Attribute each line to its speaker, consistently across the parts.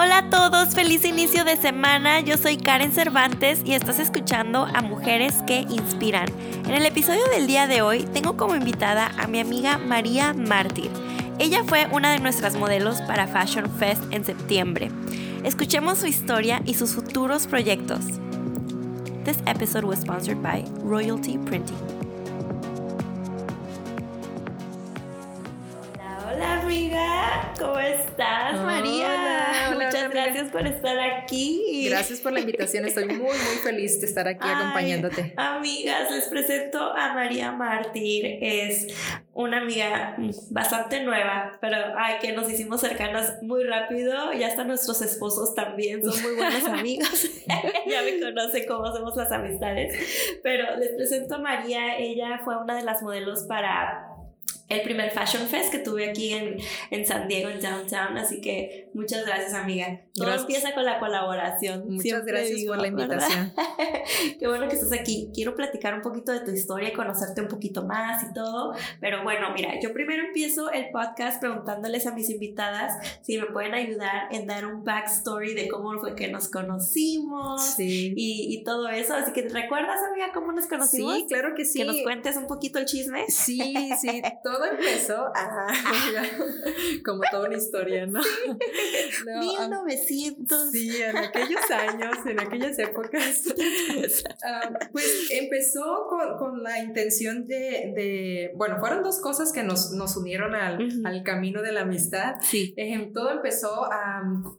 Speaker 1: Hola a todos, feliz inicio de semana. Yo soy Karen Cervantes y estás escuchando a Mujeres que Inspiran. En el episodio del día de hoy tengo como invitada a mi amiga María Mártir. Ella fue una de nuestras modelos para Fashion Fest en septiembre. Escuchemos su historia y sus futuros proyectos. This episode was sponsored by Royalty Printing. Hola, hola amiga, ¿cómo estás María? Gracias por estar aquí.
Speaker 2: Gracias por la invitación, estoy muy muy feliz de estar aquí acompañándote.
Speaker 1: Amigas, les presento a María Mártir, es una amiga bastante nueva, pero ay, que nos hicimos cercanas muy rápido, ya hasta nuestros esposos también son muy buenos amigos, ya me conocen cómo hacemos las amistades, pero les presento a María, ella fue una de las modelos para el primer Fashion Fest que tuve aquí en, en San Diego, en Downtown. Así que muchas gracias, amiga. Todo empieza con la colaboración.
Speaker 2: Muchas gracias por la invitación.
Speaker 1: Qué bueno que estás aquí. Quiero platicar un poquito de tu historia y conocerte un poquito más y todo. Pero bueno, mira, yo primero empiezo el podcast preguntándoles a mis invitadas si me pueden ayudar en dar un backstory de cómo fue que nos conocimos y, y, todo eso. Así que, ¿recuerdas, amiga, cómo nos conocimos?
Speaker 2: Sí, claro que sí.
Speaker 1: Que nos cuentes un poquito el chisme.
Speaker 2: Sí, sí, todo empezó como toda una historia, ¿no?
Speaker 1: 1900.
Speaker 2: Sí, en aquellos años, en aquellas épocas. pues empezó con, con la intención de, de, bueno, fueron dos cosas que nos, nos unieron al, al, camino de la amistad.
Speaker 1: Sí.
Speaker 2: todo empezó,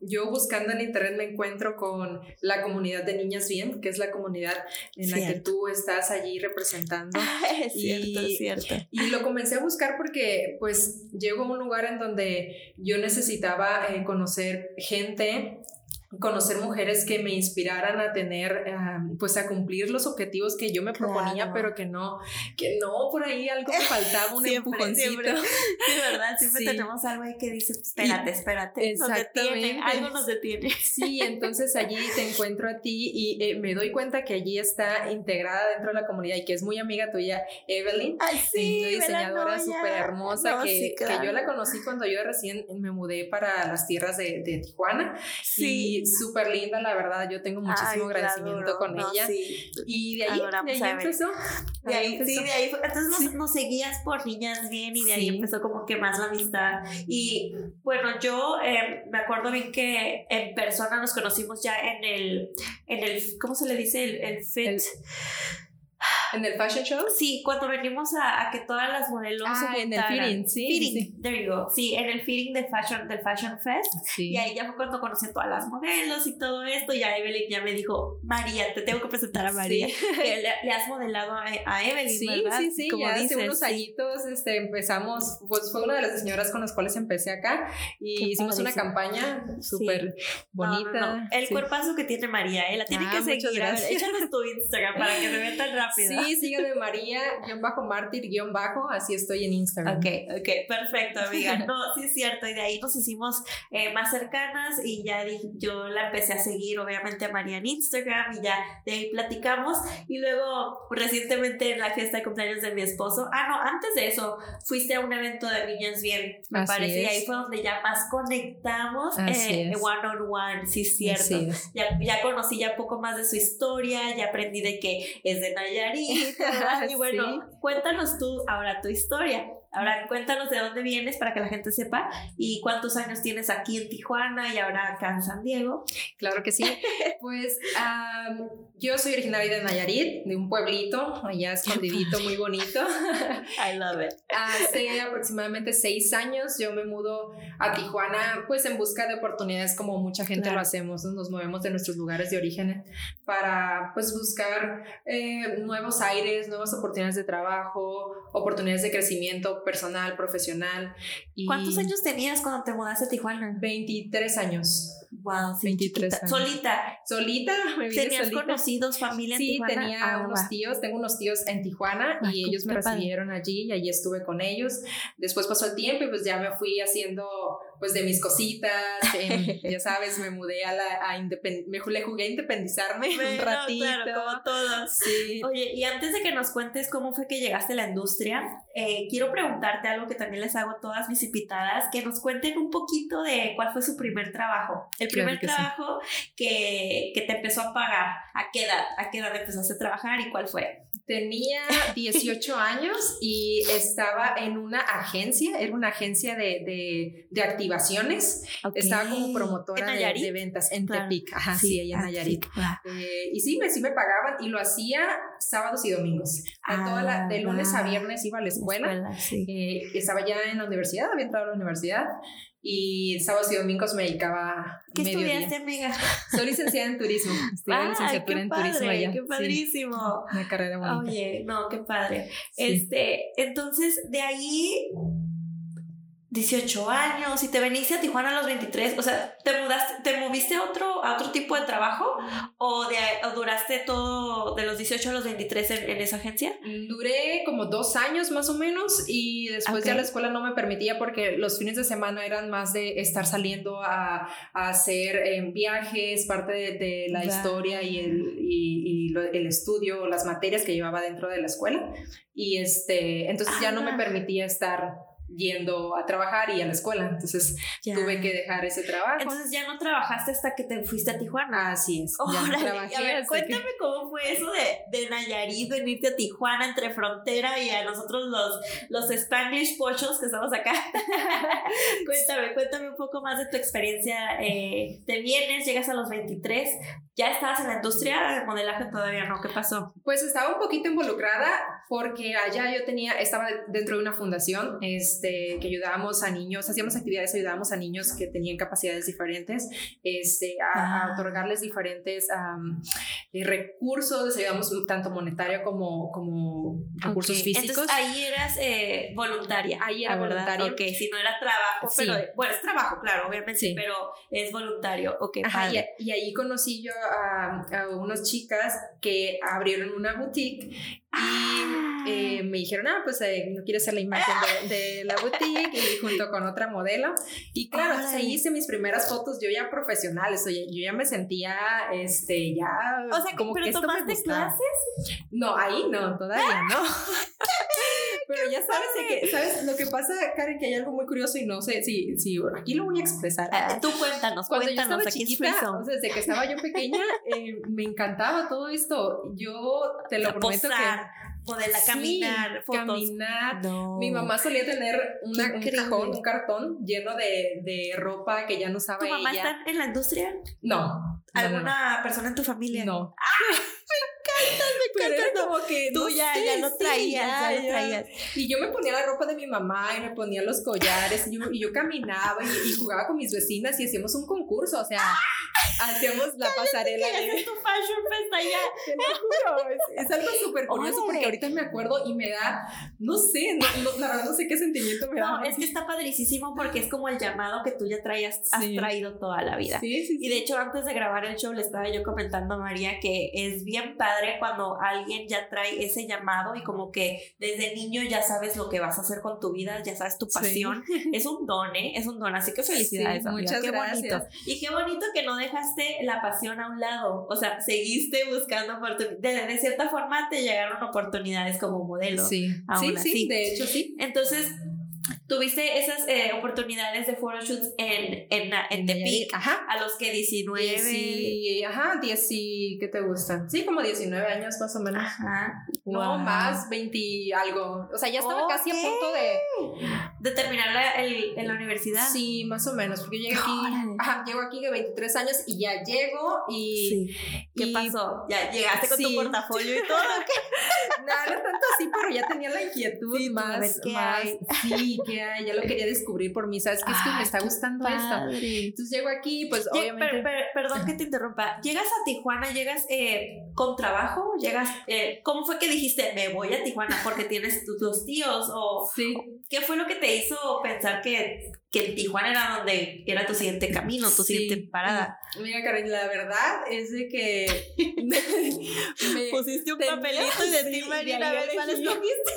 Speaker 2: yo buscando en internet me encuentro con la comunidad de Niñas Bien, que es la comunidad en la que tú estás allí representando.
Speaker 1: es cierto, es cierto.
Speaker 2: Y lo comencé a buscar porque pues llego a un lugar en donde yo necesitaba eh, conocer gente conocer mujeres que me inspiraran a tener, pues a cumplir los objetivos que yo me proponía, pero que no, que no, por ahí algo me faltaba, un empujoncito.
Speaker 1: Siempre. Sí, ¿verdad? Siempre tenemos algo ahí que dice, espérate, espérate. Exactamente. algo nos detiene.
Speaker 2: Sí, entonces allí te encuentro a ti y eh, me doy cuenta que allí está integrada dentro de la comunidad y que es muy amiga tuya, Evelyn.
Speaker 1: Ay, sí,
Speaker 2: diseñadora súper hermosa que, que, yo la conocí cuando yo recién me mudé para las tierras de, de Tijuana.
Speaker 1: Sí
Speaker 2: súper linda, la verdad. Yo tengo muchísimo agradecimiento con ella. Y de ahí, de ahí empezó.
Speaker 1: De ahí, Sí, de ahí Entonces nos, seguías por niñas bien y de ahí empezó como que más la amistad. Y bueno, yo eh, me acuerdo bien que en persona nos conocimos ya en el, en el ¿cómo se le dice? El, el fit.
Speaker 2: ¿En el fashion show?
Speaker 1: Sí, cuando venimos a, a que todas las modelos
Speaker 2: ah, en el fitting, sí.
Speaker 1: Fitting, sí. there you go. Sí, en el fitting del Fashion, del fashion Fest. Sí. Y ahí ya fue cuando conocí a todas las modelos y todo esto. Y a Evelyn ya me dijo, María, te tengo que presentar a María. Que le, has modelado a, a Evelyn,
Speaker 2: sí,
Speaker 1: ¿verdad?
Speaker 2: Sí, sí, Como ya hace unos añitos este, empezamos, pues fue una de las señoras con las cuales empecé acá. Y hicimos una campaña súper bonita.
Speaker 1: El cuerpazo que tiene María, ¿eh? La tiene ah, que seguir. A ver, échanos tu Instagram para que se vea tan rápido.
Speaker 2: Sí, sígueme María, guion bajo Mártir, guion bajo, así estoy en Instagram.
Speaker 1: Ok, ok, perfecto, amiga. No, sí es cierto, y de ahí nos hicimos eh, más cercanas y ya yo la empecé a seguir, obviamente, a María en Instagram y ya de ahí platicamos. Y luego, recientemente en la fiesta de cumpleaños de mi esposo, ah, no, antes de eso, fuiste a un evento de Niñas Bien, me parece, y ahí fue donde ya más conectamos eh, one on one, sí es cierto. Ya, ya conocí ya poco más de su historia, ya aprendí de que es de Nayarit y bueno, cuéntanos tú ahora tu historia. Ahora cuéntanos de dónde vienes para que la gente sepa y cuántos años tienes aquí en Tijuana y ahora acá en San Diego.
Speaker 2: Claro que sí. Pues yo soy originaria de Nayarit, de un pueblito allá escondidito, muy bonito.
Speaker 1: I love it.
Speaker 2: Hace aproximadamente seis años yo me mudo a Tijuana pues en busca de oportunidades como mucha gente lo hacemos, nos movemos de nuestros lugares de origen para pues buscar eh, nuevos aires, nuevas oportunidades de trabajo, oportunidades de crecimiento personal, profesional.
Speaker 1: Y ¿Cuántos años tenías cuando te mudaste a Tijuana?
Speaker 2: 23 años.
Speaker 1: Wow, 23 años. Solita.
Speaker 2: Solita,
Speaker 1: me ¿Tenías conocidos, familia en
Speaker 2: sí, tenía ah, unos tíos, tengo unos tíos en Tijuana y ellos me recibieron allí y allí estuve con ellos. Después pasó el tiempo y pues ya me fui haciendo pues de mis cositas, em, ya sabes, me mudé a la, a me le jugué a independizarme un ratito.
Speaker 1: Claro, como todos.
Speaker 2: Sí.
Speaker 1: Oye, y antes de que nos cuentes cómo fue que llegaste a la industria, eh, quiero preguntarte algo que también les hago a todas mis invitadas, que nos cuenten un poquito de cuál fue su primer trabajo. El primer trabajo que, que te empezó a pagar, ¿a qué edad? ¿A qué edad empezaste a trabajar y cuál fue?
Speaker 2: Tenía 18 años y estaba en una agencia, era una agencia de, de, de activaciones. Estaba como promotora de, ventas en Tepic, ajá, sí, allá en Nayarit. Eh, y sí me, sí me pagaban y lo hacía sábados y domingos. toda de lunes a viernes iba a la escuela. Eh, estaba ya en la universidad, había entrado a la universidad y sábados y domingos me dedicaba
Speaker 1: ¿Qué estudiaste, amiga?
Speaker 2: Soy licenciada en turismo. Estudié ah, licenciatura en turismo allá.
Speaker 1: Qué padrísimo.
Speaker 2: una carrera bonita.
Speaker 1: Oye, no, qué padre. Este, entonces, de ahí 18 años y te veniste a Tijuana a los 23, o sea, ¿te mudaste, te moviste a otro, a otro tipo de trabajo o, de, duraste todo de los 18 a los 23 en, esa agencia?
Speaker 2: Duré como dos años más o menos y después ya la escuela no me permitía porque los fines de semana eran más de estar saliendo a, a hacer eh, viajes, parte de, la historia y, el, y, el estudio, las materias que llevaba dentro de la escuela y este, entonces ya no me ah. permitía estar yendo a trabajar y a la escuela. Entonces tuve que dejar ese trabajo.
Speaker 1: Entonces ya no trabajaste hasta que te fuiste a Tijuana.
Speaker 2: Así es.
Speaker 1: ya no trabajé, a ver, cuéntame cómo fue eso de, de Nayarit, venirte a Tijuana entre frontera y a nosotros los, los Spanish pochos que estamos acá. cuéntame, cuéntame un poco más de tu experiencia. Eh, te vienes, llegas a los 23, ¿ya estabas en la industria de modelaje todavía no? ¿Qué pasó?
Speaker 2: Pues estaba un poquito involucrada porque allá yo tenía, estaba dentro de una fundación. Es, este, que ayudábamos a niños, hacíamos actividades, ayudábamos a niños que tenían capacidades diferentes, este, a, ah. otorgarles diferentes eh, recursos, ayudamos tanto monetario como, como recursos físicos.
Speaker 1: Entonces ahí eras eh, voluntaria.
Speaker 2: Ahí era voluntaria.
Speaker 1: Ok, si no era trabajo, pero bueno, es trabajo, claro, obviamente, pero es voluntario. Ok,
Speaker 2: y, ahí conocí yo a, a unas chicas que abrieron una boutique y ah. eh, me dijeron, ah, pues eh, no quiero ser la imagen de, la boutique y junto con otra modelo. Y claro, ahí hice mis primeras fotos yo ya profesionales, oye, yo ya me sentía, este, ya...
Speaker 1: O sea, como ¿pero que esto tomaste clases?
Speaker 2: No, ahí no, todavía no. Pero ya sabes que, ¿sabes? Lo que pasa, Karen, que hay algo muy curioso y no sé si, si aquí lo voy a expresar.
Speaker 1: Ah, tú cuéntanos,
Speaker 2: Cuando
Speaker 1: cuéntanos,
Speaker 2: yo estaba chiquita, o sea, desde que estaba yo pequeña, eh, me encantaba todo esto. Yo te lo prometo que
Speaker 1: poder caminar, fotos.
Speaker 2: caminar. Mi mamá solía tener una, un cajón, un cartón lleno de, de, ropa que ya no usaba
Speaker 1: ¿Tu mamá está en la industria?
Speaker 2: No.
Speaker 1: ¿Alguna persona en tu familia?
Speaker 2: No.
Speaker 1: ¡Ah! me encanta, me
Speaker 2: como que
Speaker 1: tú ya, ya lo traías, ya, lo traías.
Speaker 2: Y yo me ponía la ropa de mi mamá y me ponía los collares y yo, y yo caminaba y, jugaba con mis vecinas y hacíamos un concurso, o sea, hacíamos la pasarela.
Speaker 1: de... tu fashion fest allá.
Speaker 2: Te lo juro, es, algo súper curioso porque ahorita me acuerdo y me da, no sé, no, la verdad no sé qué sentimiento me da.
Speaker 1: No, es que está padricísimo porque es como el llamado que tú ya traías, has traído toda la vida.
Speaker 2: Sí, sí,
Speaker 1: Y de hecho, antes de grabar el show le estaba yo comentando a María que es bien padre cuando alguien ya trae ese llamado y como que desde niño ya sabes lo que vas a hacer con tu vida, ya sabes tu pasión. Es un don, ¿eh? Es un don, así que felicidades.
Speaker 2: muchas qué
Speaker 1: gracias. Bonito. Y qué bonito que no dejaste la pasión a un lado, o sea, seguiste buscando oportunidades. De, cierta forma te llegaron oportunidades como modelo.
Speaker 2: Sí, sí, sí, de hecho sí.
Speaker 1: Entonces, tuviste esas eh, oportunidades de photoshoots en, en, en Tepic
Speaker 2: ajá.
Speaker 1: a los que 19.
Speaker 2: y ajá, 10 ¿qué te gustan? Sí, como 19 años más o menos.
Speaker 1: Ajá.
Speaker 2: No, más, 20 algo. O sea, ya estaba casi a punto de...
Speaker 1: De terminar la, el, en la universidad.
Speaker 2: Sí, más o menos, porque llegué aquí, ajá, llego aquí de 23 años y ya llego y...
Speaker 1: Sí. ¿Qué pasó? ¿Ya llegaste con tu portafolio y todo?
Speaker 2: no, no tanto así, pero ya tenía la inquietud sí, más,
Speaker 1: qué
Speaker 2: más,
Speaker 1: hay.
Speaker 2: sí, que ya lo quería descubrir por mí, ¿sabes? Que es que me está gustando esto. Entonces llego aquí, pues obviamente...
Speaker 1: perdón que te interrumpa. ¿Llegas a Tijuana, llegas eh, con trabajo? ¿Llegas, eh, ¿Cómo fue que dijiste, me voy a Tijuana porque tienes tus tíos? O,
Speaker 2: sí.
Speaker 1: ¿Qué fue lo que te hizo pensar que, que Tijuana era donde era tu siguiente camino, tu siguiente parada?
Speaker 2: Mira, Karen, la verdad es de que
Speaker 1: me pusiste un papelito y de ti, Marina, a ver cuál escogiste.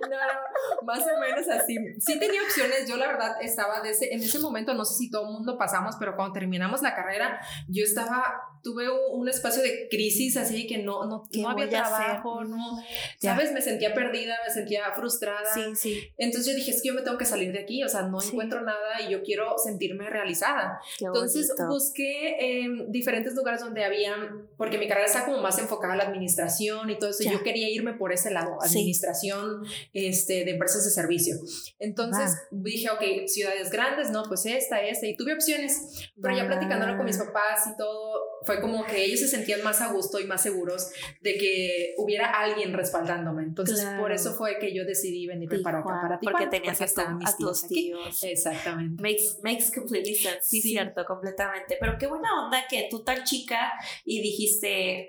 Speaker 2: no, no, más o menos así. Sí tenía opciones, yo la verdad estaba de ese, en ese momento, no sé si todo el mundo pasamos, pero cuando terminamos la carrera, yo estaba, tuve un, espacio de crisis así que no, no, no había trabajo, no, sabes, me sentía perdida, me sentía frustrada.
Speaker 1: Sí, sí.
Speaker 2: Entonces yo dije, es que yo me tengo que salir de aquí, o sea, no encuentro nada y yo quiero sentirme realizada. Entonces busqué em, diferentes lugares donde había, porque mi carrera está como más enfocada a la administración y todo eso, yo quería irme por ese lado, administración este, de empresas de servicio. Entonces dije, ok, ciudades grandes, no, pues esta, esta, y tuve opciones, pero ya platicándolo con mis papás y todo, fue como que ellos se sentían más a gusto y más seguros de que hubiera alguien respaldándome. Entonces, por eso fue que yo decidí venirme para acá, para
Speaker 1: Tijuana. Porque tenías hasta mis tíos,
Speaker 2: tíos. Exactamente.
Speaker 1: Makes, makes completely sense. Sí, sí, cierto, completamente. Pero qué buena onda que tú tan chica y dijiste,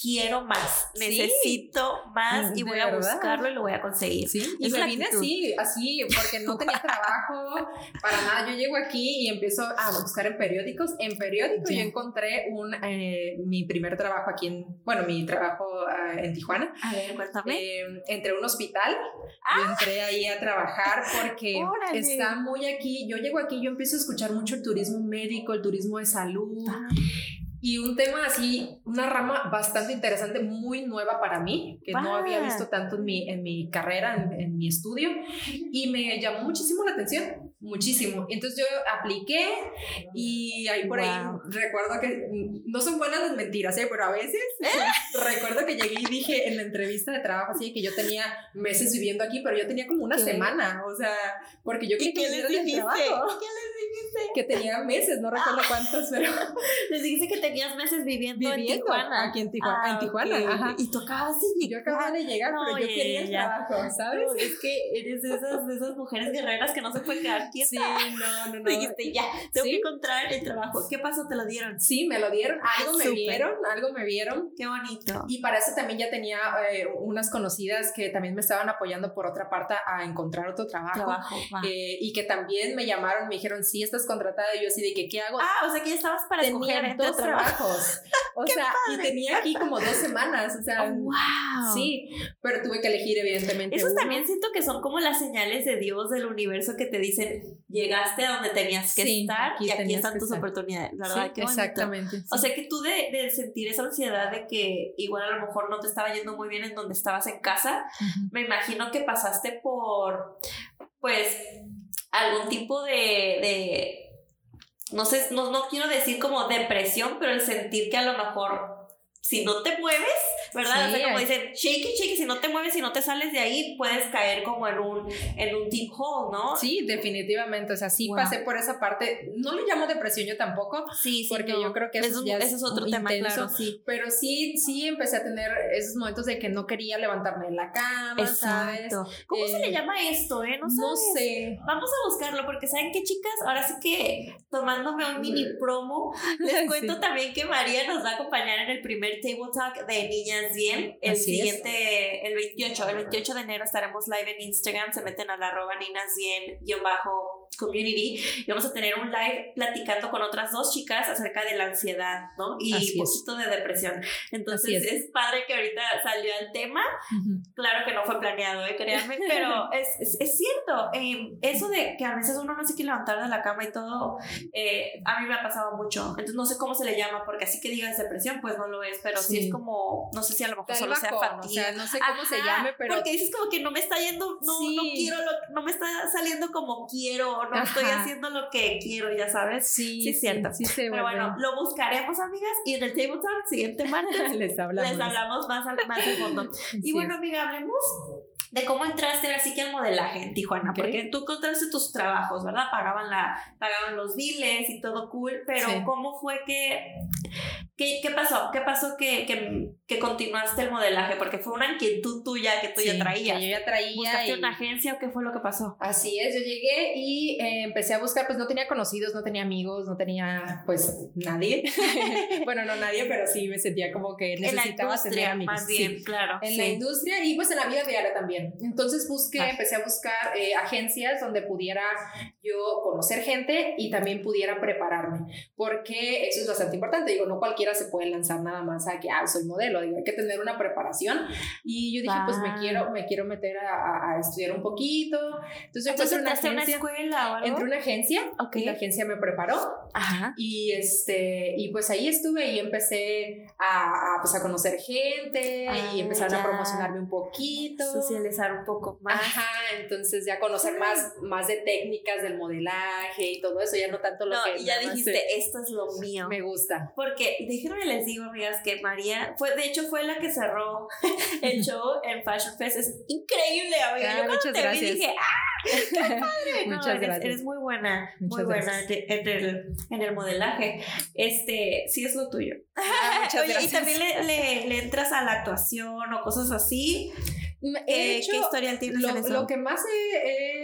Speaker 1: quiero más, necesito más y voy a buscarlo y lo voy a conseguir.
Speaker 2: Sí, y me vine así, así, porque no tenía trabajo para nada. Yo llego aquí y empiezo a buscar en periódicos. En periódicos yo encontré un, eh, mi primer trabajo aquí en, bueno, mi trabajo ah, en Tijuana.
Speaker 1: A ver, cuéntame.
Speaker 2: Eh, entré un hospital, ah. entré ahí a trabajar porque está muy aquí. Yo llego aquí, yo empiezo a escuchar mucho el turismo médico, el turismo de salud. Ah y un tema así, una rama bastante interesante, muy nueva para mí, que no había visto tanto en mi, en mi carrera, en, mi estudio, y me llamó muchísimo la atención, muchísimo. Entonces yo apliqué y ahí por ahí recuerdo que no son buenas las mentiras, ¿eh? pero a veces recuerdo que llegué y dije en la entrevista de trabajo así que yo tenía meses viviendo aquí, pero yo tenía como una semana, o sea, porque yo quería que
Speaker 1: les dijiste?
Speaker 2: trabajo.
Speaker 1: ¿Qué les dijiste?
Speaker 2: Que tenía meses, no recuerdo cuántos, pero
Speaker 1: les dijiste que tenías meses viviendo, en Tijuana.
Speaker 2: Aquí en Tijuana. en ah, Tijuana, ajá.
Speaker 1: Y de
Speaker 2: llegar. Yo acababa de llegar, pero yo quería el trabajo, ¿sabes?
Speaker 1: es que eres de esas, de esas mujeres guerreras que no se pueden quedar
Speaker 2: Sí, no, no, no.
Speaker 1: Dijiste, ya, tengo que encontrar el trabajo. ¿Qué pasó? ¿Te lo dieron?
Speaker 2: Sí, me lo dieron. Algo me vieron, algo me vieron.
Speaker 1: Qué bonito.
Speaker 2: Y para eso también ya tenía eh, unas conocidas que también me estaban apoyando por otra parte a encontrar otro trabajo.
Speaker 1: trabajo
Speaker 2: eh, y que también me llamaron, me dijeron, sí, estás contratada. Y yo así de que, ¿qué hago?
Speaker 1: Ah, o sea que ya estabas para
Speaker 2: tenía
Speaker 1: escoger
Speaker 2: dos trabajos. O sea, y tenía aquí como dos semanas, o sea,
Speaker 1: wow.
Speaker 2: sí, pero tuve que elegir evidentemente.
Speaker 1: Eso también siento que son como las señales de Dios del universo que te dicen, llegaste a donde tenías que estar y aquí están tus oportunidades, ¿verdad?
Speaker 2: Sí, exactamente.
Speaker 1: O sea que tú de, de, sentir esa ansiedad de que igual a lo mejor no te estaba yendo muy bien en donde estabas en casa, me imagino que pasaste por, pues, algún tipo de, de no sé, no, no quiero decir como depresión, pero el sentir que a lo mejor si no te mueves, ¿verdad? o sea, como dicen, shake it, shake it, si no te mueves, si no te sales de ahí, puedes caer como en un, en un deep hole, ¿no?
Speaker 2: Sí, definitivamente, o sea, sí pasé por esa parte, no le llamo depresión yo tampoco,
Speaker 1: sí, sí
Speaker 2: porque yo creo que eso, ya
Speaker 1: es, otro tema, claro, sí.
Speaker 2: Pero sí, sí empecé a tener esos momentos de que no quería levantarme de la cama, Exacto.
Speaker 1: ¿sabes? ¿Cómo se le eh, llama esto, eh? No,
Speaker 2: no sé.
Speaker 1: Vamos a buscarlo, porque ¿saben qué, chicas? Ahora sí que, tomándome un mini promo, les cuento también que María nos va a acompañar en el primer Table Talk de Niñas Bien. El siguiente, el 28, el 28 de enero estaremos live en Instagram. Se meten a la arroba Niñas Bien, bajo community y vamos a tener un live platicando con otras dos chicas acerca de la ansiedad, ¿no? Y un poquito de depresión. Entonces es. padre que ahorita salió el tema. Claro que no fue planeado, ¿eh? créanme, pero es, es, cierto. Eh, eso de que a veces uno no se quiere levantar de la cama y todo, eh, a mí me ha pasado mucho. Entonces no sé cómo se le llama, porque así que digas depresión, pues no lo es, pero sí, es como, no sé si a lo mejor solo sea fatiga.
Speaker 2: no sé cómo se llame, pero...
Speaker 1: Porque dices como que no me está yendo, no, no quiero, no me está saliendo como quiero no estoy haciendo lo que quiero, ya sabes.
Speaker 2: Sí, sí, es cierto. Sí,
Speaker 1: Pero bueno, lo buscaremos, amigas, y en el Table Talk, siguiente martes,
Speaker 2: les hablamos,
Speaker 1: les hablamos más al, más al fondo. y bueno, amiga, hablemos de cómo entraste así que al modelaje en Tijuana, porque tú encontraste tus trabajos, ¿verdad? Pagaban, la, pagaban los biles y todo cool, pero ¿cómo fue que ¿Qué, ¿Qué, pasó? ¿Qué pasó que, que, que, continuaste el modelaje? Porque fue una inquietud tuya que tú ya traías.
Speaker 2: yo ya traía.
Speaker 1: ¿Buscaste una agencia o qué fue lo que pasó?
Speaker 2: Así es, yo llegué y eh, empecé a buscar, pues no tenía conocidos, no tenía amigos, no tenía pues nadie. bueno, no nadie, pero sí me sentía como que necesitaba tener amigos.
Speaker 1: Más bien, claro.
Speaker 2: En la industria y pues en la vida diaria también. Entonces busqué,
Speaker 1: Ah.
Speaker 2: empecé a buscar eh, agencias donde pudiera yo conocer gente y también pudiera prepararme, porque eso es bastante importante. Digo, no cualquiera se puede lanzar nada más a que, ah, soy modelo, digo, hay que tener una preparación. Y yo dije, pues me
Speaker 1: Ah.
Speaker 2: quiero, me quiero meter a, a- estudiar un poquito. Entonces yo
Speaker 1: Entonces
Speaker 2: encontré una
Speaker 1: entraste a una
Speaker 2: agencia,
Speaker 1: escuela o algo.
Speaker 2: entré a una agencia
Speaker 1: Ok.
Speaker 2: y la agencia me preparó
Speaker 1: Ajá.
Speaker 2: y este y pues ahí estuve y empecé a, a, pues a conocer gente
Speaker 1: Ah,
Speaker 2: y empezaron
Speaker 1: ya.
Speaker 2: a promocionarme un poquito
Speaker 1: Socializar un poco más.
Speaker 2: Ajá, entonces ya conocer más, más de técnicas del modelaje y todo eso, ya no tanto lo
Speaker 1: No,
Speaker 2: que
Speaker 1: y ya dijiste, esto es lo mío.
Speaker 2: me gusta.
Speaker 1: Porque déjenme les digo, amigas, que María fue, de hecho, fue la que cerró el show en Fashion Fest. Es increíble, amiga.
Speaker 2: Ah,
Speaker 1: Yo cuando te vi
Speaker 2: gracias.
Speaker 1: dije, ¡ah! No,
Speaker 2: Muchas
Speaker 1: eres,
Speaker 2: gracias.
Speaker 1: Eres muy buena,
Speaker 2: Muchas
Speaker 1: muy buena en el, en el modelaje. Este, sí es lo tuyo.
Speaker 2: Ah, muchas
Speaker 1: Oye,
Speaker 2: gracias.
Speaker 1: y también le, le, le entras a la actuación o cosas así.
Speaker 2: He hecho,
Speaker 1: ¿Qué historial tienes
Speaker 2: lo,
Speaker 1: en eso?
Speaker 2: lo que más he-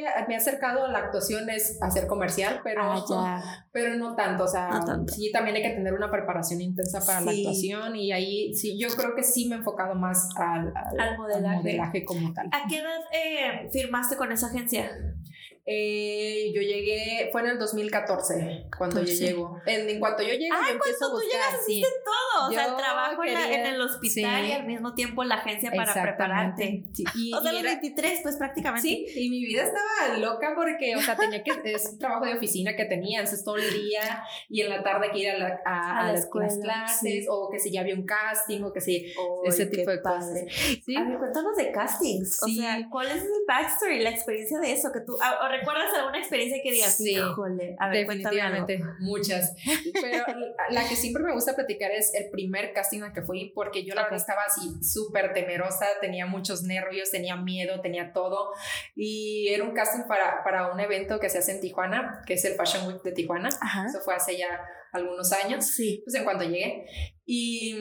Speaker 2: he- me ha acercado a la actuación es hacer comercial, pero,
Speaker 1: Ah, ya.
Speaker 2: pero no tanto. O sea,
Speaker 1: No tanto.
Speaker 2: sí, también hay que tener una preparación intensa para la actuación y ahí sí, yo creo que sí me he enfocado más al, al-
Speaker 1: Al modelaje.
Speaker 2: modelaje como tal.
Speaker 1: ¿A qué edad eh, firmaste con esa agencia?
Speaker 2: Eh, yo llegué, fue en el 2014 cuando yo
Speaker 1: 14.
Speaker 2: llego. En, en cuanto yo llego,
Speaker 1: Ah,
Speaker 2: yo empiezo a
Speaker 1: cuando tú
Speaker 2: buscar.
Speaker 1: llegas,
Speaker 2: sí.
Speaker 1: todo. O sea, el trabajo en, la-
Speaker 2: quería-
Speaker 1: en el hospital
Speaker 2: sí.
Speaker 1: y al mismo tiempo la agencia para prepararte.
Speaker 2: Sí, y-
Speaker 1: O sea,
Speaker 2: y
Speaker 1: los
Speaker 2: era-
Speaker 1: 23, pues prácticamente.
Speaker 2: Sí, y mi vida estaba loca porque, o sea, tenía que, es un trabajo de oficina que tenía, entonces todo el día y en la tarde que ir a, la- a,
Speaker 1: A
Speaker 2: a
Speaker 1: la
Speaker 2: las,
Speaker 1: escuela,
Speaker 2: clases, o que si ya había un casting, o que si ese tipo de
Speaker 1: padre.
Speaker 2: cosas. Sí.
Speaker 1: A ver, cuéntanos de castings. O sea, ¿cuál es el backstory, la experiencia de eso? que tú ¿O recuerdas alguna experiencia que digas,
Speaker 2: Sí,
Speaker 1: híjole, a ver, algo.
Speaker 2: Definitivamente, muchas. Pero la que siempre me gusta platicar es el primer casting al que fui, porque yo la
Speaker 1: Ok.
Speaker 2: verdad estaba así súper temerosa, tenía muchos nervios, tenía miedo, tenía todo. Y era un casting para, para un evento que se hace en Tijuana, que es el Fashion Week de Tijuana.
Speaker 1: Ajá.
Speaker 2: Eso fue hace ya algunos años,
Speaker 1: Sí.
Speaker 2: pues en cuanto llegué. Y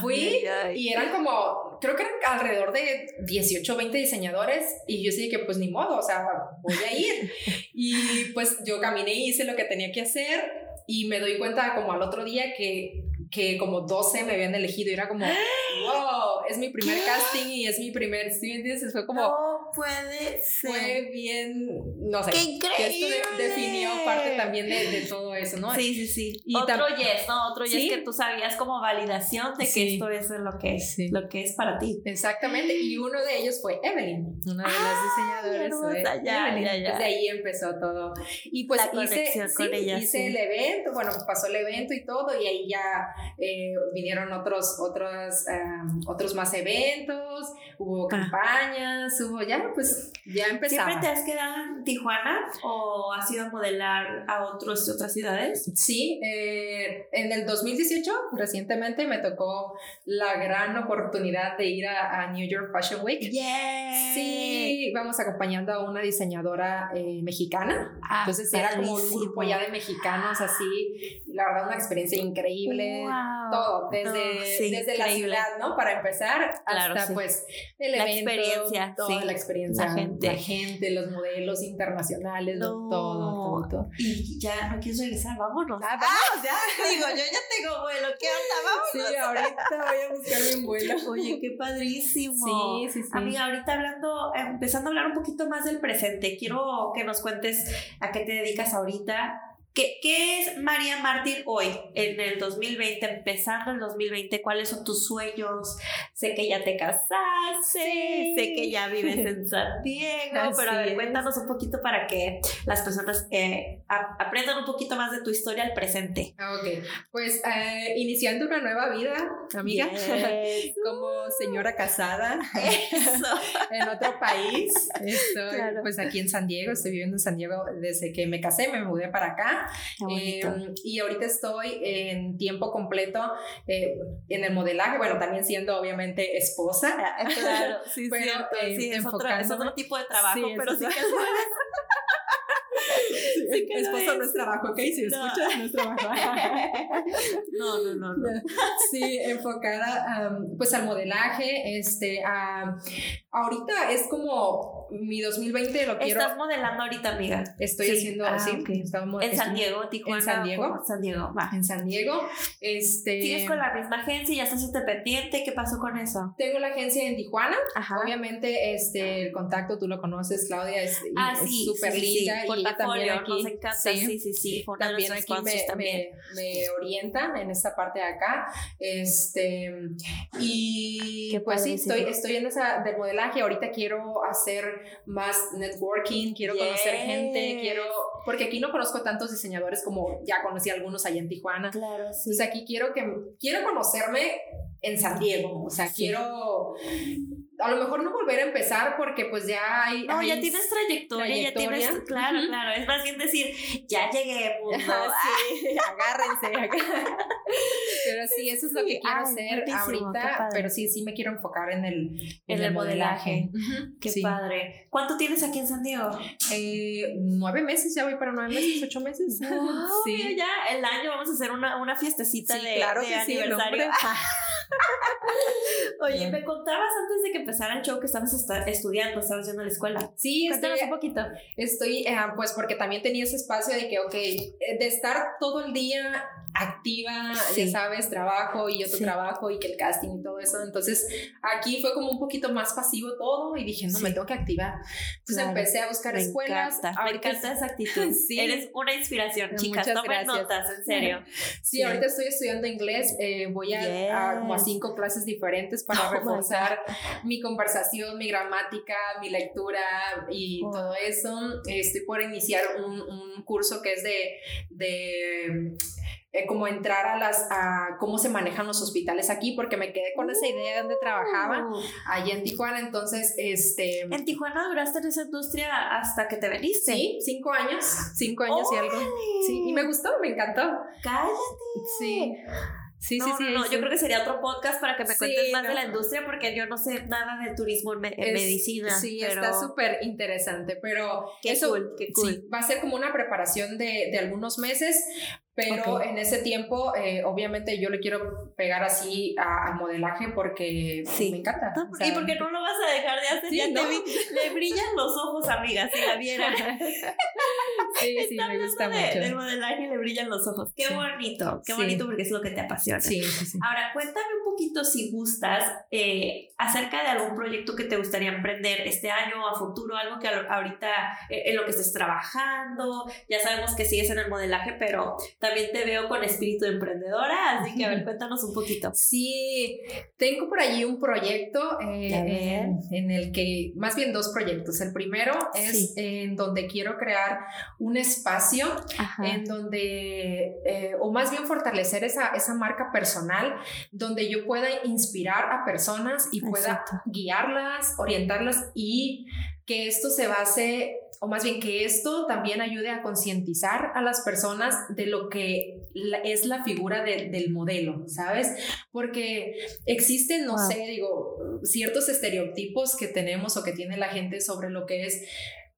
Speaker 2: fui y eran como, creo que eran alrededor de 18, 20 diseñadores y yo sí que pues ni modo, o sea, voy a ir. y pues yo caminé y hice lo que tenía que hacer y me doy cuenta como al otro día que, que como 12 me habían elegido y era como, wow, es mi primer
Speaker 1: ¿Qué?
Speaker 2: casting y es mi primer, ¿sí me entiendes? Fue como,
Speaker 1: No puede ser.
Speaker 2: fue bien, no sé.
Speaker 1: ¡Qué
Speaker 2: Que
Speaker 1: increíble!
Speaker 2: esto de- definió parte también de, de todo eso, ¿no?
Speaker 1: Sí, sí, sí.
Speaker 2: Y
Speaker 1: otro yes, ¿no? Otro yes
Speaker 2: Sí.
Speaker 1: que tú sabías como validación de que
Speaker 2: Sí.
Speaker 1: esto es lo que es,
Speaker 2: Sí.
Speaker 1: lo que es para ti.
Speaker 2: Exactamente, y uno de ellos fue Evelyn, una de las diseñadoras.
Speaker 1: hermosa,
Speaker 2: fue
Speaker 1: ya,
Speaker 2: Evelyn.
Speaker 1: ya, ya.
Speaker 2: Desde ahí empezó todo. Y pues
Speaker 1: La
Speaker 2: hice,
Speaker 1: con ella,
Speaker 2: hice el evento, bueno, pasó el evento y todo, y ahí ya eh, vinieron otros, otros, um, otros más eventos, hubo
Speaker 1: Ah.
Speaker 2: campañas, hubo ya, pues ya empezaba.
Speaker 1: ¿Siempre te has quedado en Tijuana o has ido a modelar a otros, otras ciudades?
Speaker 2: Sí, eh, en el 2018, recientemente, me tocó la gran oportunidad de ir a, a New York Fashion Week.
Speaker 1: Yeah.
Speaker 2: Sí, vamos acompañando a una diseñadora eh, mexicana.
Speaker 1: Ah,
Speaker 2: Entonces era como un grupo ya de mexicanos así. La verdad, una experiencia increíble.
Speaker 1: Wow.
Speaker 2: Todo, desde,
Speaker 1: No, sí,
Speaker 2: desde la ciudad, ¿no? Para empezar,
Speaker 1: Claro,
Speaker 2: hasta
Speaker 1: sí.
Speaker 2: pues el
Speaker 1: La
Speaker 2: evento,
Speaker 1: experiencia,
Speaker 2: toda
Speaker 1: sí.
Speaker 2: la experiencia,
Speaker 1: La gente.
Speaker 2: la gente, los modelos internacionales,
Speaker 1: No.
Speaker 2: todo, todo, todo.
Speaker 1: Y ya no quieres regresar, vámonos.
Speaker 2: Ah, vamos, ya.
Speaker 1: Digo, yo ya tengo vuelo, ¿qué onda? Vámonos.
Speaker 2: Sí, ahorita voy a buscar mi vuelo.
Speaker 1: Oye, qué padrísimo.
Speaker 2: Sí, sí, sí.
Speaker 1: Amiga, ahorita hablando, empezando a hablar un poquito más del presente, quiero que nos cuentes a qué te dedicas ahorita. ¿Qué, qué es María Mártir hoy, en el 2020, empezando el 2020? ¿Cuáles son tus sueños? Sé que ya te casaste,
Speaker 2: Sí.
Speaker 1: sé que ya vives en San Diego, pero a ver, cuéntanos un poquito para que las personas eh, aprendan un poquito más de tu historia al presente.
Speaker 2: Ah, Ok, pues eh, iniciando una nueva vida, amiga,
Speaker 1: Yes.
Speaker 2: como señora casada
Speaker 1: Eso.
Speaker 2: en otro país. Estoy
Speaker 1: Claro.
Speaker 2: pues aquí en San Diego, estoy viviendo en San Diego desde que me casé, me mudé para acá. Eh, y ahorita estoy en tiempo completo eh, en el modelaje, bueno, también siendo obviamente esposa.
Speaker 1: Claro, sí,
Speaker 2: Pero,
Speaker 1: cierto.
Speaker 2: eh,
Speaker 1: sí, es otro, es tipo de trabajo,
Speaker 2: Sí,
Speaker 1: pero
Speaker 2: es
Speaker 1: sí que Sí que lo
Speaker 2: Esposo
Speaker 1: es.
Speaker 2: no es trabajo, ¿ok? Si
Speaker 1: No.
Speaker 2: escuchas, no es trabajo.
Speaker 1: No, no, no, no.
Speaker 2: Sí, enfocada pues al modelaje, este, a- ahorita es como mi 2020 lo quiero.
Speaker 1: Estás modelando ahorita, amiga.
Speaker 2: Estoy haciendo
Speaker 1: ah,
Speaker 2: así.
Speaker 1: en San Diego, Tijuana.
Speaker 2: En San Diego.
Speaker 1: San Diego, va.
Speaker 2: En San Diego. Este.
Speaker 1: ¿Sigues con la misma agencia? ¿Ya estás independiente? ¿Qué pasó con eso?
Speaker 2: Tengo la agencia en Tijuana. Ajá. Obviamente, este, el contacto tú lo conoces, Claudia, es
Speaker 1: ah,
Speaker 2: súper linda.
Speaker 1: y también aquí. Nos encanta. Sí, sí, sí.
Speaker 2: También aquí me, también. Me, orientan en esta parte de acá. Este. Y pues sí, estoy, estoy en esa del modelaje. Ahorita quiero hacer más networking, quiero conocer gente, quiero. Porque aquí no conozco tantos diseñadores como ya conocí algunos allá en Tijuana.
Speaker 1: Claro, sí.
Speaker 2: Entonces aquí quiero que. Quiero conocerme en San Diego. O sea, quiero a lo mejor no volver a empezar porque pues ya hay...
Speaker 1: No, ya tienes trayectoria, ya tienes... Claro, claro, es más bien decir, ya llegué, mundo.
Speaker 2: sí, agárrense. pero sí, eso es lo que quiero hacer ahorita, pero sí, sí me quiero enfocar en el,
Speaker 1: en, el, modelaje. Qué padre. ¿Cuánto tienes aquí en San Diego?
Speaker 2: Eh, nueve meses, ya voy para nueve meses, ocho meses.
Speaker 1: sí. ya el año vamos a hacer una, una fiestecita de, claro de aniversario. Oye, me contabas antes de que empezara el show que estabas estudiando, estabas yendo a la escuela.
Speaker 2: Sí, estoy un poquito. Estoy, eh, pues porque también tenía ese espacio de que, ok, eh, de estar todo el día activa, ya sabes, trabajo y otro trabajo y que el casting y todo eso. Entonces, aquí fue como un poquito más pasivo todo y dije, no, me tengo que activar. Entonces empecé a buscar escuelas.
Speaker 1: Encanta. Me encanta esa actitud. Eres una inspiración, chicas. Muchas Tomen notas, en serio.
Speaker 2: Sí, ahorita estoy estudiando inglés. Eh, voy a, a, como a cinco clases diferentes para oh reforzar mi conversación, mi gramática, mi lectura y oh. todo eso. Estoy por iniciar un, un curso que es de, de eh, como entrar a las, a cómo se manejan los hospitales aquí, porque me quedé con esa idea de donde trabajaba, uh. allá en Tijuana, entonces, este...
Speaker 1: ¿En Tijuana duraste en esa industria hasta que te veniste?
Speaker 2: Sí, cinco años, cinco años y algo. Sí, y me gustó, me encantó.
Speaker 1: Cállate.
Speaker 2: Sí. Sí, sí, sí.
Speaker 1: No, yo creo que sería otro podcast para que me cuentes más de la industria porque yo no sé nada de turismo en, medicina.
Speaker 2: Sí, está súper interesante, pero
Speaker 1: qué
Speaker 2: eso
Speaker 1: cool, qué cool.
Speaker 2: va a ser como una preparación de, de algunos meses, pero en ese tiempo, eh, obviamente, yo le quiero pegar así al modelaje porque me encanta.
Speaker 1: y porque no lo vas a dejar de hacer. ya te vi, le brillan los ojos, amigas, si la vieran.
Speaker 2: sí, sí, me gusta
Speaker 1: de,
Speaker 2: mucho.
Speaker 1: El modelaje le brillan los ojos. Qué bonito, qué bonito porque es lo que te apasiona.
Speaker 2: Sí, sí, sí.
Speaker 1: Ahora, cuéntame un poquito, si gustas, eh, acerca de algún proyecto que te gustaría emprender este año o a futuro, algo que ahorita eh, en lo que estés trabajando. Ya sabemos que sigues en el modelaje, pero también te veo con espíritu de emprendedora, así que a ver, cuéntanos un poquito.
Speaker 2: Sí, tengo por allí un proyecto eh, en, el que, más bien dos proyectos. El primero es en donde quiero crear un espacio en donde, eh, o más bien fortalecer esa, esa marca personal, donde yo pueda inspirar a personas y pueda guiarlas, orientarlas y que esto se base o más bien que esto también ayude a concientizar a las personas de lo que es la figura del modelo, ¿sabes? Porque existen, no sé, digo, ciertos estereotipos que tenemos o que tiene la gente sobre lo que es,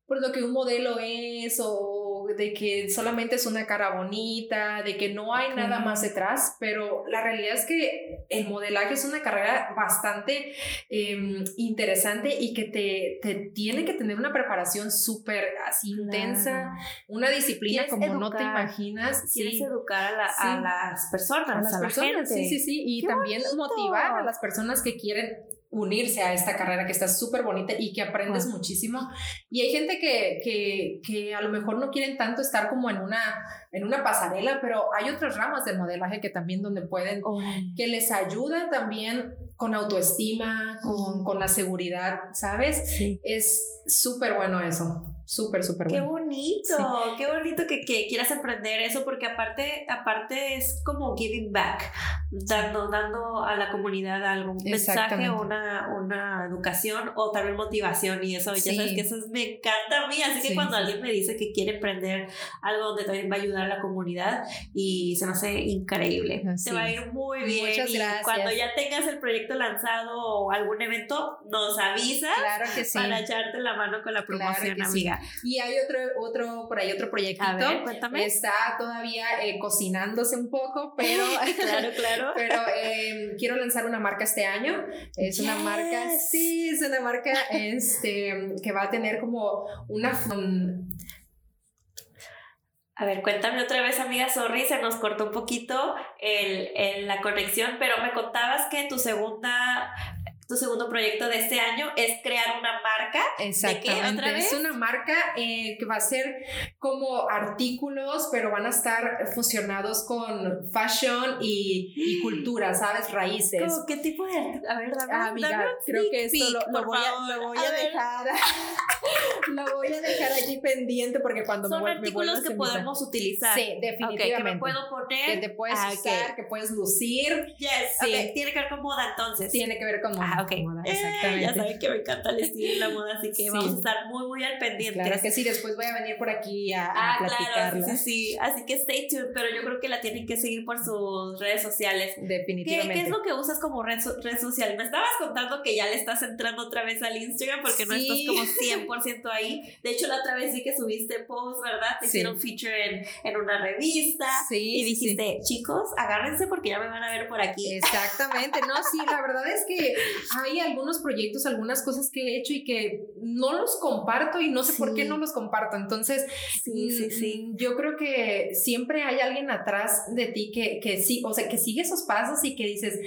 Speaker 2: por lo que un modelo es o de que solamente es una cara bonita, de que no hay nada más detrás, pero la realidad es que el modelaje es una carrera bastante em, interesante y que te, te, tiene que tener una preparación súper así intensa, una disciplina como no te imaginas.
Speaker 1: Quieres educar a, las personas, a, las personas,
Speaker 2: sí, sí, sí, y también motivar a las personas que quieren unirse a esta carrera que está súper bonita y que aprendes muchísimo. Y hay gente que, que, que, a lo mejor no quieren tanto estar como en una, en una pasarela, pero hay otras ramas del modelaje que también donde pueden, que les ayuda también con autoestima, con, con la seguridad, ¿sabes? Es súper bueno eso. Súper, súper
Speaker 1: bueno. Qué bonito, qué bonito que, que, quieras aprender eso, porque aparte, aparte es como giving back, dando, dando a la comunidad algún mensaje una, una educación o también motivación y eso, ya sabes que eso me encanta a mí, así que cuando alguien me dice que quiere emprender algo donde también va a ayudar a la comunidad y se me hace increíble, te va a ir muy bien.
Speaker 2: Muchas gracias.
Speaker 1: cuando ya tengas el proyecto lanzado o algún evento, nos avisas
Speaker 2: claro que
Speaker 1: para echarte la mano con la promoción, amiga.
Speaker 2: Y hay otro, otro, por ahí otro proyectito.
Speaker 1: A ver, cuéntame.
Speaker 2: Está todavía eh, cocinándose un poco, pero,
Speaker 1: claro, claro.
Speaker 2: pero eh, quiero lanzar una marca este año. Es una marca,
Speaker 1: Yes.
Speaker 2: sí, es una marca este, que va a tener como una... fun-
Speaker 1: A ver, cuéntame otra vez, amiga, sorry, se nos cortó un poquito el, el- la conexión, pero me contabas que tu segunda, tu segundo proyecto de este año es crear una marca.
Speaker 2: Exactamente.
Speaker 1: otra vez?
Speaker 2: Es una marca eh, que va a ser como artículos, pero van a estar fusionados con fashion y, y cultura, ¿sabes? Raíces.
Speaker 1: Como, ¿Qué tipo de A ver, dame,
Speaker 2: Ah, amiga,
Speaker 1: dame un
Speaker 2: creo que esto lo,
Speaker 1: peek,
Speaker 2: lo
Speaker 1: por
Speaker 2: voy, a,
Speaker 1: favor.
Speaker 2: lo voy
Speaker 1: A
Speaker 2: a,
Speaker 1: ver,
Speaker 2: dejar. lo voy a dejar aquí pendiente porque cuando me,
Speaker 1: Son
Speaker 2: me
Speaker 1: artículos
Speaker 2: a
Speaker 1: que podemos utilizar.
Speaker 2: Sí,
Speaker 1: Ok, que
Speaker 2: definitivamente.
Speaker 1: me puedo poner.
Speaker 2: que te puedes
Speaker 1: Ah, ok.
Speaker 2: usar, que puedes lucir.
Speaker 1: Yes,
Speaker 2: Sí.
Speaker 1: ok, tiene que ver con moda entonces.
Speaker 2: Tiene que ver con moda.
Speaker 1: Ah, ok.
Speaker 2: moda,
Speaker 1: Eh,
Speaker 2: exactamente.
Speaker 1: ya saben que me encanta el estilo y la moda, así que
Speaker 2: Sí.
Speaker 1: vamos a estar muy, muy al pendiente.
Speaker 2: Claro que sí, después voy a venir por aquí a, a
Speaker 1: Ah, claro,
Speaker 2: platicarla.
Speaker 1: sí, sí, sí. Así que stay tuned, pero yo creo que la tienen que seguir por sus redes sociales. ¿Qué,
Speaker 2: Definitivamente.
Speaker 1: qué es lo que usas como red, so- red social? Me estabas contando que ya le estás entrando otra vez al Instagram porque no
Speaker 2: Sí.
Speaker 1: estás como 100% ahí. De hecho, la otra vez vi que subiste post, ¿verdad? Te
Speaker 2: Sí.
Speaker 1: hicieron feature en, en una revista.
Speaker 2: Sí,
Speaker 1: Y
Speaker 2: sí, sí.
Speaker 1: dijiste, chicos, agárrense porque ya me van a ver por aquí.
Speaker 2: Exactamente, no, sí, la verdad es que hay algunos proyectos, algunas cosas que he hecho y que no los comparto y no sé por qué no los comparto. Entonces,
Speaker 1: Sí, sí, sí.
Speaker 2: mm, yo creo que siempre hay alguien atrás de ti que, que sí, o sea, que sigue esos pasos y que dices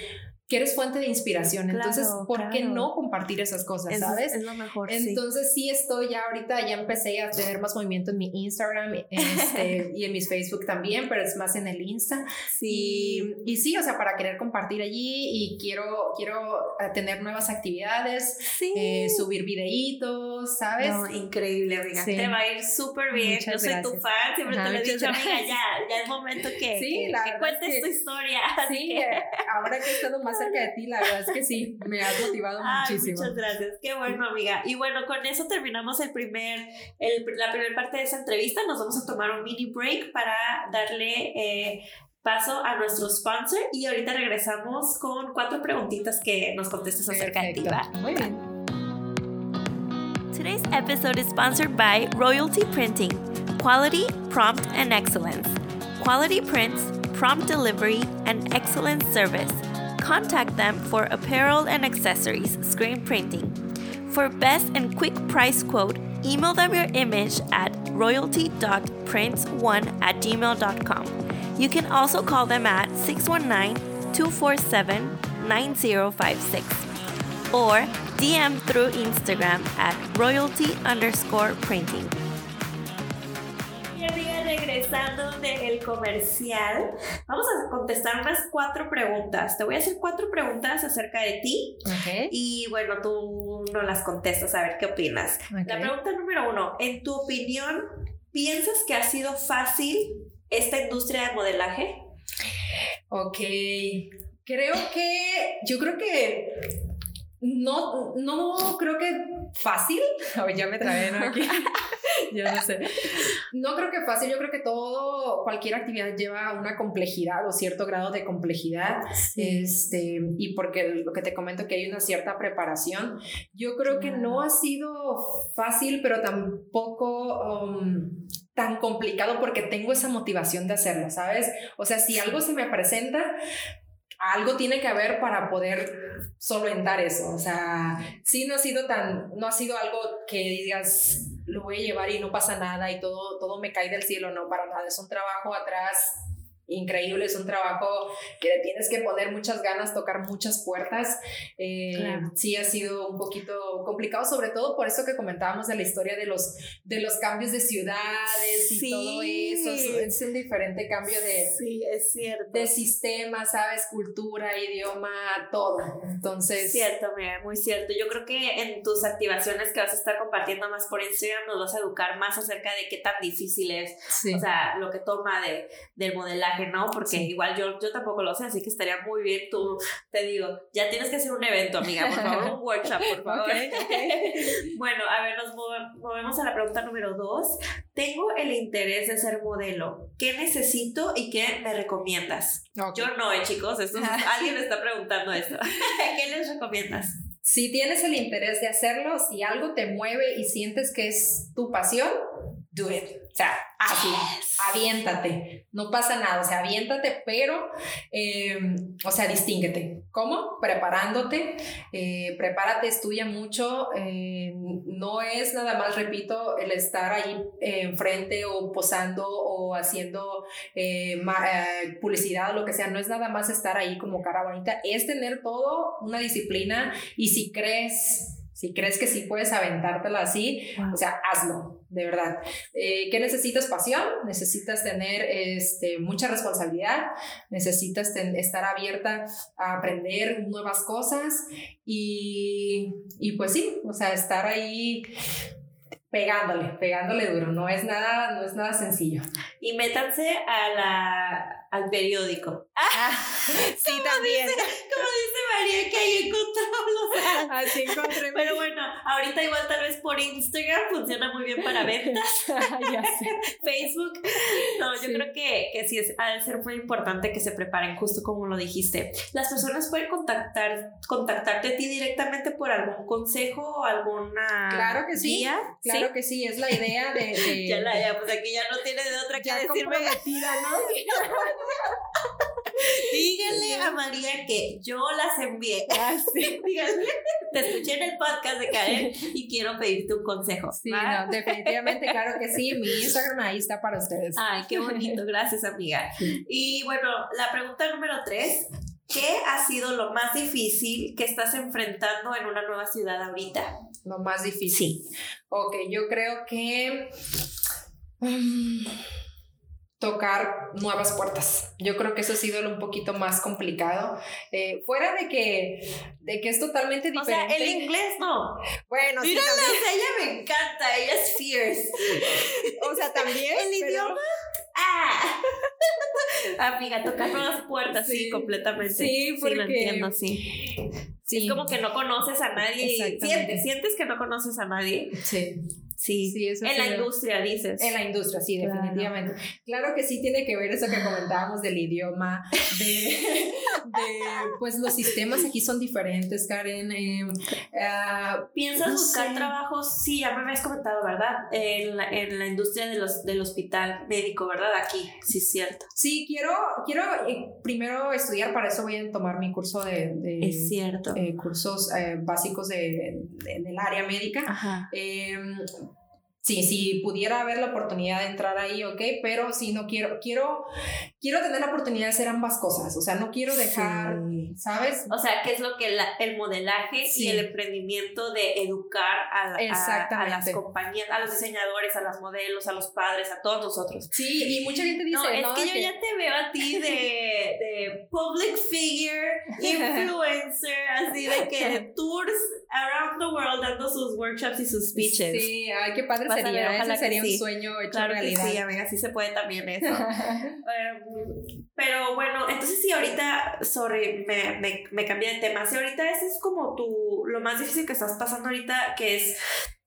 Speaker 2: que eres fuente de inspiración. Entonces,
Speaker 1: Claro,
Speaker 2: ¿por qué
Speaker 1: claro.
Speaker 2: no compartir esas cosas,
Speaker 1: Es,
Speaker 2: sabes?
Speaker 1: es lo mejor. sí.
Speaker 2: Entonces sí estoy ya ahorita, ya empecé a tener más movimiento en mi Instagram este, y en mis Facebook también, pero es más en el Insta.
Speaker 1: Sí.
Speaker 2: Y, y sí, o sea, para querer compartir allí y quiero, quiero eh, tener nuevas actividades,
Speaker 1: Sí.
Speaker 2: eh, subir videitos, ¿sabes?
Speaker 1: No, increíble, amiga.
Speaker 2: Sí.
Speaker 1: Te va a ir súper bien.
Speaker 2: Muchas
Speaker 1: Yo soy tu
Speaker 2: gracias.
Speaker 1: fan. Siempre
Speaker 2: Ajá,
Speaker 1: te lo he dicho, amiga.
Speaker 2: gracias.
Speaker 1: Ya, ya es momento que,
Speaker 2: Sí,
Speaker 1: que, que cuentes
Speaker 2: es
Speaker 1: tu historia.
Speaker 2: Sí,
Speaker 1: que-
Speaker 2: ahora que he estado más cerca de ti, la verdad es que sí, me has motivado
Speaker 1: Ay,
Speaker 2: muchísimo.
Speaker 1: muchas gracias. Qué bueno, amiga. Y bueno, con eso terminamos el primer, el, la primera parte de esa entrevista. Nos vamos a tomar un mini break para darle eh, paso a nuestro sponsor. Y ahorita regresamos con cuatro preguntitas que nos contestes acerca de ti.
Speaker 2: Muy bien.
Speaker 1: Today's episode is sponsored by Royalty Printing Quality, Prompt, and Excellence. Quality prints, prompt delivery, and excellent service. Contact them for apparel and accessories, screen printing. For best and quick price quote, email them your image at royalty.prints1 at gmail.com. You can also call them at 619 247 9056 or DM through Instagram at royalty underscore printing. Regresando del comercial, vamos a contestar unas cuatro preguntas. Te voy a hacer cuatro preguntas acerca de ti y bueno, tú no las contestas, a ver qué opinas. La pregunta número uno, en tu opinión, ¿piensas que ha sido fácil esta industria de modelaje?
Speaker 2: Ok, creo que, yo creo que no, no creo que fácil, o ya me trabé, ¿no? Aquí. ya no sé. No creo que fácil, yo creo que todo, cualquier actividad lleva una complejidad o cierto grado de complejidad. Este, y porque lo que te comento que hay una cierta preparación, yo creo que no ha sido fácil, pero tampoco um, tan complicado porque tengo esa motivación de hacerlo, ¿sabes? O sea, si algo se me presenta, algo tiene que haber para poder solventar eso. O sea, sí no ha sido tan, no ha sido algo que digas, lo voy a llevar y no pasa nada y todo, todo me cae del cielo, no, para nada. Es un trabajo atrás increíble, es un trabajo que le tienes que poner muchas ganas, tocar muchas puertas. Eh,
Speaker 1: Claro.
Speaker 2: Sí ha sido un poquito complicado, sobre todo por eso que comentábamos de la historia de los, de los cambios de ciudades y
Speaker 1: Sí.
Speaker 2: todo eso. Es, un diferente cambio de,
Speaker 1: Sí, es cierto.
Speaker 2: de sistema, ¿sabes? Cultura, idioma, todo. Entonces,
Speaker 1: Cierto, amiga, muy cierto. Yo creo que en tus activaciones que vas a estar compartiendo más por Instagram nos vas a educar más acerca de qué tan difícil es,
Speaker 2: sí.
Speaker 1: o sea, lo que toma de, del modelaje, ¿no? Porque
Speaker 2: Sí.
Speaker 1: igual yo, yo tampoco lo sé, así que estaría muy bien tú, te digo, ya tienes que hacer un evento, amiga, por favor, un workshop, por favor. Bueno, a ver, nos move- movemos a la pregunta número dos. Tengo el interés de ser modelo. ¿Qué necesito y qué me recomiendas?
Speaker 2: Ok.
Speaker 1: Yo no, eh, chicos, esto es- alguien me está preguntando esto. ¿Qué les recomiendas?
Speaker 2: si tienes el interés de hacerlo, si algo te mueve y sientes que es tu pasión, do it. O sea, así, aviéntate. No pasa nada, o sea, aviéntate, pero, em, o sea, distínguete. ¿Cómo? Preparándote, eh, prepárate, estudia mucho. Eh, no es nada más, repito, el estar ahí enfrente o posando o haciendo eh, publicidad o lo que sea. No es nada más estar ahí como cara bonita, es tener todo una disciplina y si crees si crees que sí puedes aventártela así, o sea, hazlo, de verdad. Eh, ¿Qué necesitas? Pasión, necesitas tener este, mucha responsabilidad, necesitas estar abierta a aprender nuevas cosas y, y pues sí, o sea, estar ahí pegándole, pegándole duro, no es nada, no es nada sencillo.
Speaker 1: Y métanse a la, al periódico.
Speaker 2: Ah, sí, también.
Speaker 1: como dice María, que ahí encontramos
Speaker 2: Así encontré.
Speaker 1: Pero bueno, ahorita igual tal vez por Instagram funciona muy bien para ventas.
Speaker 2: ya sé.
Speaker 1: Facebook. No, yo creo que, que sí es, ha de ser muy importante que se preparen, justo como lo dijiste. Las personas pueden contactar, contactarte a ti directamente por algún consejo o alguna
Speaker 2: claro que sí,
Speaker 1: guía.
Speaker 2: Claro que sí, es la idea de.
Speaker 1: ya la, ya, pues aquí ya no tiene de otra que decirme.
Speaker 2: ¿no?
Speaker 1: Díganle a María que yo las envié.
Speaker 2: Ah, sí.
Speaker 1: Díganle, te escuché en el podcast de Karen y quiero pedirte un consejo.
Speaker 2: Sí, no, definitivamente, claro que sí. Mi Instagram ahí está para ustedes.
Speaker 1: Ay, qué bonito. Gracias, amiga. Y bueno, la pregunta número tres. ¿Qué ha sido lo más difícil que estás enfrentando en una nueva ciudad ahorita?
Speaker 2: Lo más difícil.
Speaker 1: Sí.
Speaker 2: Ok, yo creo que mm, tocar nuevas puertas. Yo creo que eso ha sido un poquito más complicado. Eh, fuera de que, de que es totalmente diferente.
Speaker 1: O sea, el inglés no.
Speaker 2: Bueno, sí,
Speaker 1: Mírala,
Speaker 2: también.
Speaker 1: o sea, ella me encanta, ella es fierce.
Speaker 2: O sea, también.
Speaker 1: ¿El
Speaker 2: pero-
Speaker 1: idioma? ¡Ah! Amiga, tocar nuevas puertas, sí,
Speaker 2: Sí.
Speaker 1: completamente.
Speaker 2: Sí,
Speaker 1: lo
Speaker 2: porque-
Speaker 1: entiendo, sí.
Speaker 2: Sí.
Speaker 1: Es como que no conoces a nadie. y
Speaker 2: Exactamente.
Speaker 1: Sientes, sientes que no conoces a nadie.
Speaker 2: Sí.
Speaker 1: Sí.
Speaker 2: Sí, eso
Speaker 1: en la industria, dices.
Speaker 2: En la industria, sí,
Speaker 1: Claro.
Speaker 2: definitivamente. Claro que sí tiene que ver eso que comentábamos del idioma, de, de, pues los sistemas aquí son diferentes, Karen. eh, ah,
Speaker 1: ¿Piensas
Speaker 2: No
Speaker 1: buscar
Speaker 2: sé.
Speaker 1: trabajos? Sí, ya me habías comentado, ¿verdad? En la, en la industria de los, del hospital médico, ¿verdad? Aquí, sí, es cierto.
Speaker 2: sí, quiero, quiero eh, primero estudiar, para eso voy a tomar mi curso de, de,
Speaker 1: Es cierto.
Speaker 2: eh, cursos eh, básicos de, de- del área médica.
Speaker 1: Ajá.
Speaker 2: Sí, si pudiera haber la oportunidad de entrar ahí, ok, pero si no quiero, quiero, quiero tener la oportunidad de hacer ambas cosas, o sea, no quiero dejar,
Speaker 1: Sí.
Speaker 2: ¿Sabes?
Speaker 1: O sea, ¿qué es lo que la- el modelaje
Speaker 2: Sí.
Speaker 1: y el emprendimiento de educar a, a- a, las compañías, a los diseñadores, a los modelos, a los padres, a todos nosotros?
Speaker 2: Sí, y mucha gente dice,
Speaker 1: No, es
Speaker 2: ¿no?
Speaker 1: que
Speaker 2: De
Speaker 1: yo ya te veo a ti de, de public figure, influencer, así de que tours around the world dando sus workshops y sus speeches.
Speaker 2: Sí, ay, qué padre
Speaker 1: Vas a ver,
Speaker 2: sería,
Speaker 1: ojalá
Speaker 2: ese
Speaker 1: que
Speaker 2: sería
Speaker 1: sí.
Speaker 2: un sueño hecho
Speaker 1: Claro que
Speaker 2: realidad.
Speaker 1: sí, amiga, sí se puede también eso. Em, pero bueno, entonces sí, ahorita, sorry, me, me, me cambié de tema. Si ahorita ese es como tu, lo más difícil que estás pasando ahorita, que es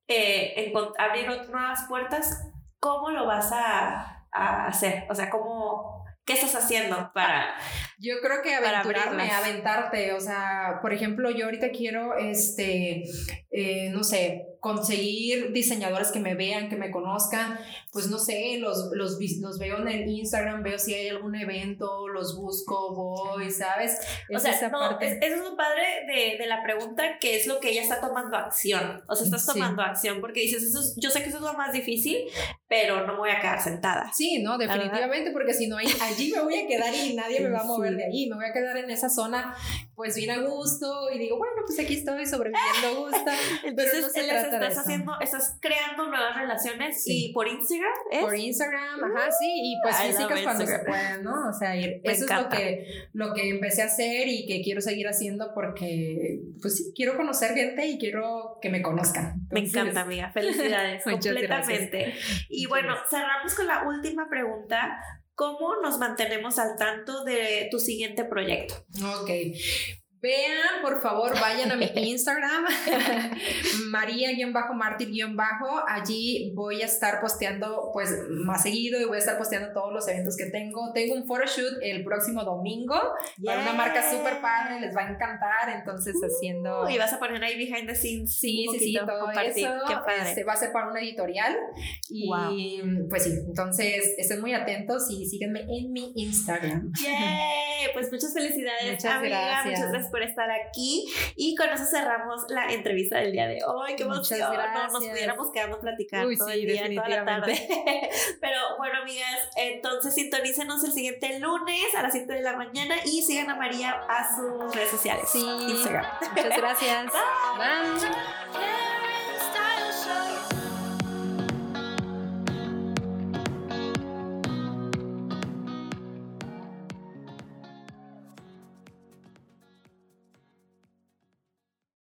Speaker 1: eh, abrir nuevas puertas, ¿cómo lo vas a, a hacer? O sea, ¿cómo, ¿qué estás haciendo para...
Speaker 2: Yo creo que aventurarme, aventarte, o sea, por ejemplo, yo ahorita quiero, este, eh, no sé, conseguir diseñadores que me vean, que me conozcan, pues no sé, los, los, los veo en el Instagram, veo si hay algún evento, los busco, voy, ¿sabes?
Speaker 1: O
Speaker 2: Es
Speaker 1: sea,
Speaker 2: esa
Speaker 1: no,
Speaker 2: parte.
Speaker 1: es- eso es lo padre de, de la pregunta, que es lo que ella está tomando acción. O sea, estás
Speaker 2: Sí.
Speaker 1: tomando acción porque dices, eso es- yo sé que eso es lo más difícil, pero no me voy a quedar sentada.
Speaker 2: Sí, no, definitivamente, porque si no, ahí- allí me voy a quedar y nadie me va a mover
Speaker 1: Sí.
Speaker 2: de ahí, me voy a quedar en esa zona, pues bien a gusto y digo, bueno, pues aquí estoy sobreviviendo a gusto.
Speaker 1: Entonces,
Speaker 2: no se
Speaker 1: estás
Speaker 2: eso.
Speaker 1: haciendo, estás creando nuevas relaciones
Speaker 2: Sí.
Speaker 1: y por Instagram ¿es?
Speaker 2: Por Instagram, ajá, sí, y pues
Speaker 1: love
Speaker 2: físicas cuando se puedan, ¿no? O sea, ir- eso es lo que, lo que empecé a hacer y que quiero seguir haciendo porque, pues sí, quiero conocer gente y quiero que me conozcan.
Speaker 1: Me encanta, amiga. Felicidades. Completamente. Y bueno, cerramos con la última pregunta. ¿Cómo nos mantenemos al tanto de tu siguiente proyecto?
Speaker 2: Ok. Vean, por favor, vayan a mi Instagram, María-Mártir-Bajo. Allí voy a estar posteando pues más seguido y voy a estar posteando todos los eventos que tengo. Tengo un photoshoot el próximo domingo para una marca súper padre, les va a encantar. Entonces, haciendo.
Speaker 1: Y vas a poner ahí behind the scenes.
Speaker 2: Sí, sí, sí, todo eso. Este, va a ser para una editorial. Y pues sí, entonces estén muy atentos y síguenme en mi Instagram.
Speaker 1: ¡Yay! Pues muchas felicidades, muchas amiga. Gracias. Muchas gracias por estar aquí. Y con eso cerramos la entrevista del día de hoy. ¡Qué emoción! No, nos pudiéramos quedando platicando Uy, todo el día, toda la tarde. Pero bueno, amigas, entonces sintonícenos el siguiente lunes a las 7 de la mañana y sigan a María a sus redes sociales.
Speaker 2: Sí. Instagram. Muchas gracias. Bye.